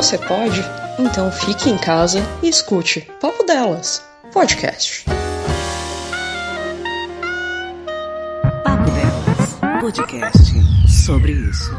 Você pode? Então fique em casa e escute Papo Delas, podcast. Papo Delas, podcast sobre isso.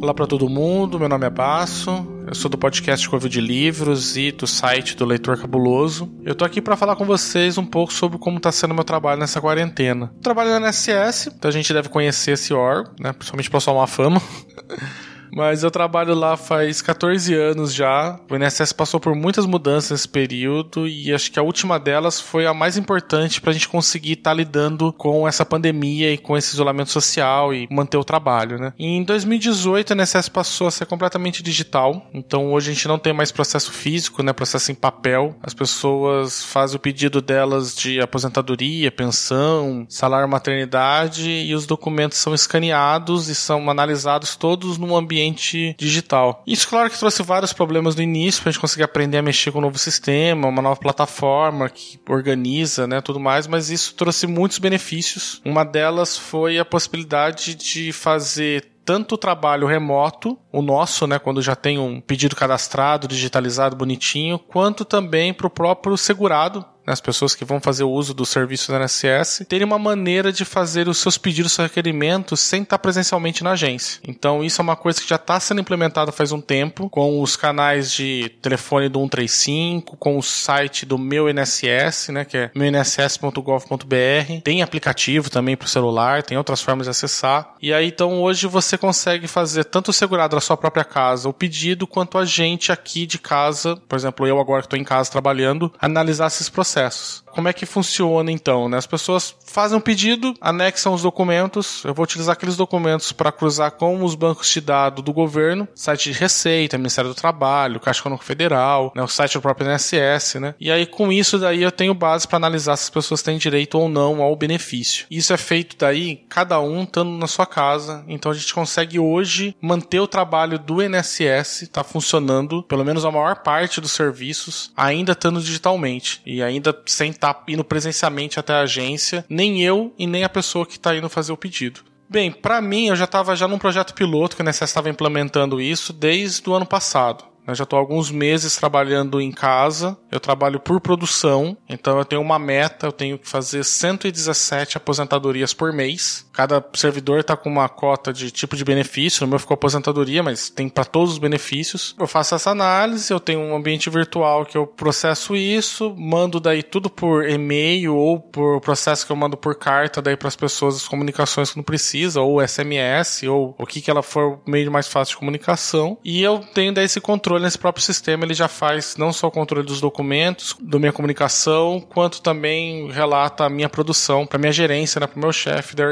Olá para todo mundo, meu nome é Basso, eu sou do podcast Covil de Livros e do site do Leitor Cabuloso. Eu tô aqui para falar com vocês um pouco sobre como tá sendo meu trabalho nessa quarentena. Eu trabalho na NSS, então a gente deve conhecer esse órgão, né, principalmente para sua fama. Mas eu trabalho lá faz 14 anos já. O INSS passou por muitas mudanças nesse período e acho que a última delas foi a mais importante para a gente conseguir estar tá lidando com essa pandemia e com esse isolamento social e manter o trabalho, né? Em 2018 o INSS passou a ser completamente digital. Então hoje a gente não tem mais processo físico, né? Processo em papel. As pessoas fazem o pedido delas de aposentadoria, pensão, salário maternidade e os documentos são escaneados e são analisados todos num ambiente ambiente digital. Isso, claro, que trouxe vários problemas no início para a gente conseguir aprender a mexer com um novo sistema, uma nova plataforma que organiza, né, tudo mais, mas isso trouxe muitos benefícios. Uma delas foi a possibilidade de fazer tanto o trabalho remoto, o nosso, né, quando já tem um pedido cadastrado, digitalizado, bonitinho, quanto também para o próprio segurado, né, as pessoas que vão fazer o uso do serviço da NSS, terem uma maneira de fazer os seus pedidos, seus requerimentos, sem estar presencialmente na agência. Então, isso é uma coisa que já está sendo implementada faz um tempo, com os canais de telefone do 135, com o site do meu INSS, né, que é meuinss.gov.br. Tem aplicativo também para o celular, tem outras formas de acessar. E aí, então, hoje você consegue fazer tanto o segurado da sua própria casa, o pedido, quanto a gente aqui de casa, por exemplo, eu agora que estou em casa trabalhando, analisar esses processos. Como é que funciona então? Né? As pessoas fazem um pedido, anexam os documentos. Eu vou utilizar aqueles documentos para cruzar com os bancos de dados do governo, site de Receita, Ministério do Trabalho, Caixa Econômica Federal, né, o site do próprio INSS, né? E aí com isso daí eu tenho base para analisar se as pessoas têm direito ou não ao benefício. Isso é feito daí cada um estando na sua casa. Então a gente consegue hoje manter o trabalho do INSS tá funcionando, pelo menos a maior parte dos serviços ainda estando digitalmente e ainda sem tá indo presencialmente até a agência, nem eu e nem a pessoa que está indo fazer o pedido. Bem, para mim, eu já estava já num projeto piloto que o INSS estava implementando isso desde o ano passado. Eu já estou alguns meses trabalhando em casa. Eu trabalho por produção, então eu tenho uma meta. Eu tenho que fazer 117 aposentadorias por mês. Cada servidor está com uma cota de tipo de benefício. No meu ficou aposentadoria, mas tem para todos os benefícios. Eu faço essa análise. Eu tenho um ambiente virtual que eu processo isso, mando daí tudo por e-mail ou por processo que eu mando por carta daí para as pessoas as comunicações que não precisa, ou SMS, ou o que que ela for o meio mais fácil de comunicação. E eu tenho daí esse controle nesse próprio sistema, ele já faz não só o controle dos documentos, da minha comunicação, quanto também relata a minha produção para minha gerência, né, para o meu chefe de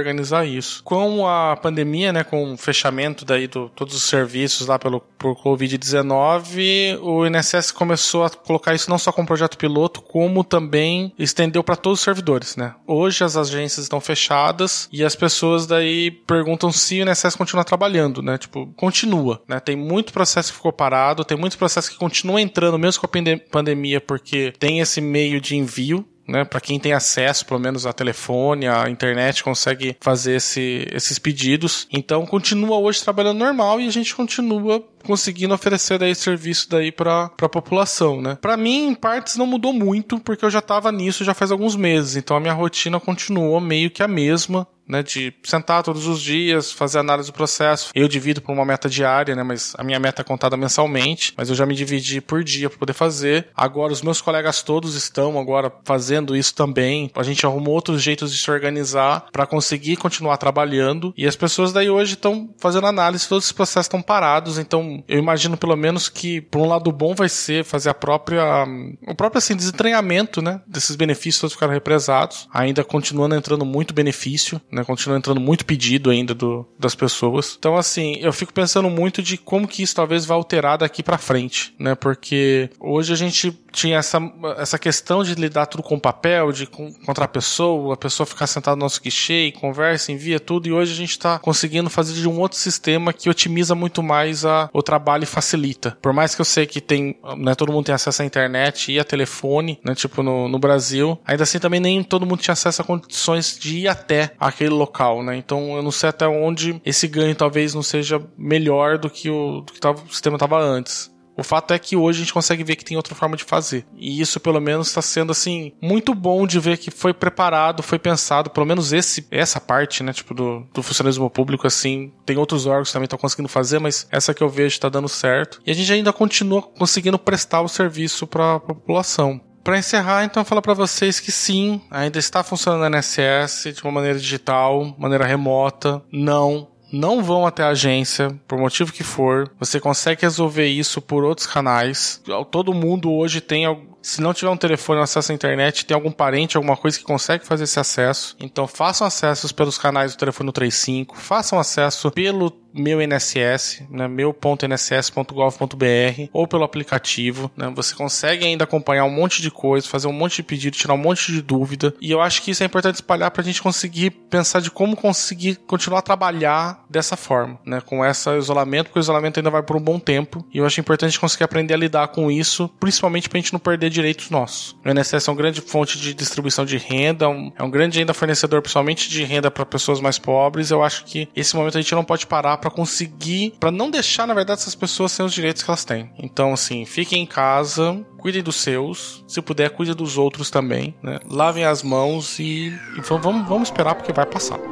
isso. Com a pandemia, né, com o fechamento daí de todos os serviços lá pelo por Covid-19, o INSS começou a colocar isso não só como projeto piloto, como também estendeu para todos os servidores, né? Hoje as agências estão fechadas e as pessoas daí perguntam se o INSS continua trabalhando, né? Tipo, continua, né? Tem muito processo que ficou parado, tem muitos processos que continuam entrando mesmo com a pandemia, porque tem esse meio de envio, né? Para quem tem acesso, pelo menos a telefone, a internet, consegue fazer esse, esses pedidos. Então continua hoje trabalhando normal e a gente continua conseguindo oferecer daí serviço daí para a população, né? Para mim, em partes não mudou muito, porque eu já estava nisso já faz alguns meses, então a minha rotina continuou meio que a mesma, né, de sentar todos os dias, fazer análise do processo. Eu divido por uma meta diária, né, mas a minha meta é contada mensalmente, mas eu já me dividi por dia para poder fazer. Agora os meus colegas todos estão agora fazendo isso também. A gente arrumou outros jeitos de se organizar para conseguir continuar trabalhando e as pessoas daí hoje estão fazendo análise, todos os processos estão parados, então eu imagino pelo menos que por um lado bom vai ser fazer a própria o próprio assim desentranhamento, né, desses benefícios todos ficaram represados, ainda continuando entrando muito benefício, né? Né? Continua entrando muito pedido ainda do, das pessoas. Então, assim, eu fico pensando muito de como que isso talvez vai alterar daqui para frente, né? Porque hoje a gente tinha essa, essa questão de lidar tudo com papel, de encontrar a pessoa, a pessoa ficar sentada no nosso guichê e conversa, envia tudo, e hoje a gente está conseguindo fazer de um outro sistema que otimiza muito mais a, o trabalho e facilita. Por mais que eu sei que tem, né, todo mundo tem acesso à internet e a telefone, né, tipo no, no Brasil, ainda assim também nem todo mundo tinha acesso a condições de ir até aquele local, né? Então eu não sei até onde esse ganho talvez não seja melhor do que o, do que o sistema estava antes. O fato é que hoje a gente consegue ver que tem outra forma de fazer. E isso, pelo menos, está sendo, assim, muito bom de ver que foi preparado, foi pensado, pelo menos esse, essa parte, né, tipo, do, do funcionalismo público, assim, tem outros órgãos que também estão conseguindo fazer, mas essa que eu vejo está dando certo. E a gente ainda continua conseguindo prestar o serviço para a população. Para encerrar, então, falar para vocês que sim, ainda está funcionando a NSS de uma maneira digital, maneira remota. Não, não vão até a agência, por motivo que for. Você consegue resolver isso por outros canais. Todo mundo hoje tem se não tiver um telefone ou acesso à internet, tem algum parente, alguma coisa que consegue fazer esse acesso. Então façam acessos pelos canais do telefone 35, façam acesso pelo meu INSS, né, meu.nss.gov.br ou pelo aplicativo, né, você consegue ainda acompanhar um monte de coisa, fazer um monte de pedido, tirar um monte de dúvida, e eu acho que isso é importante espalhar para a gente conseguir pensar de como conseguir continuar a trabalhar dessa forma, né, com esse isolamento, porque o isolamento ainda vai por um bom tempo, e eu acho importante conseguir aprender a lidar com isso, principalmente para a gente não perder direitos nossos. O INSS é uma grande fonte de distribuição de renda, um, é um grande ainda fornecedor, principalmente de renda para pessoas mais pobres. Eu acho que esse momento a gente não pode parar para conseguir, para não deixar, na verdade, essas pessoas sem os direitos que elas têm. Então, assim, fiquem em casa, cuidem dos seus, se puder, cuide dos outros também, né? Lavem as mãos e, e vamos, vamos esperar porque vai passar.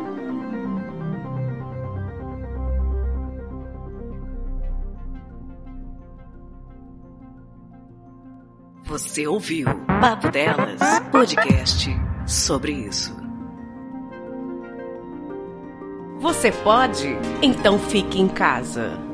Você ouviu Papo Delas, podcast sobre isso. Você pode? Então fique em casa.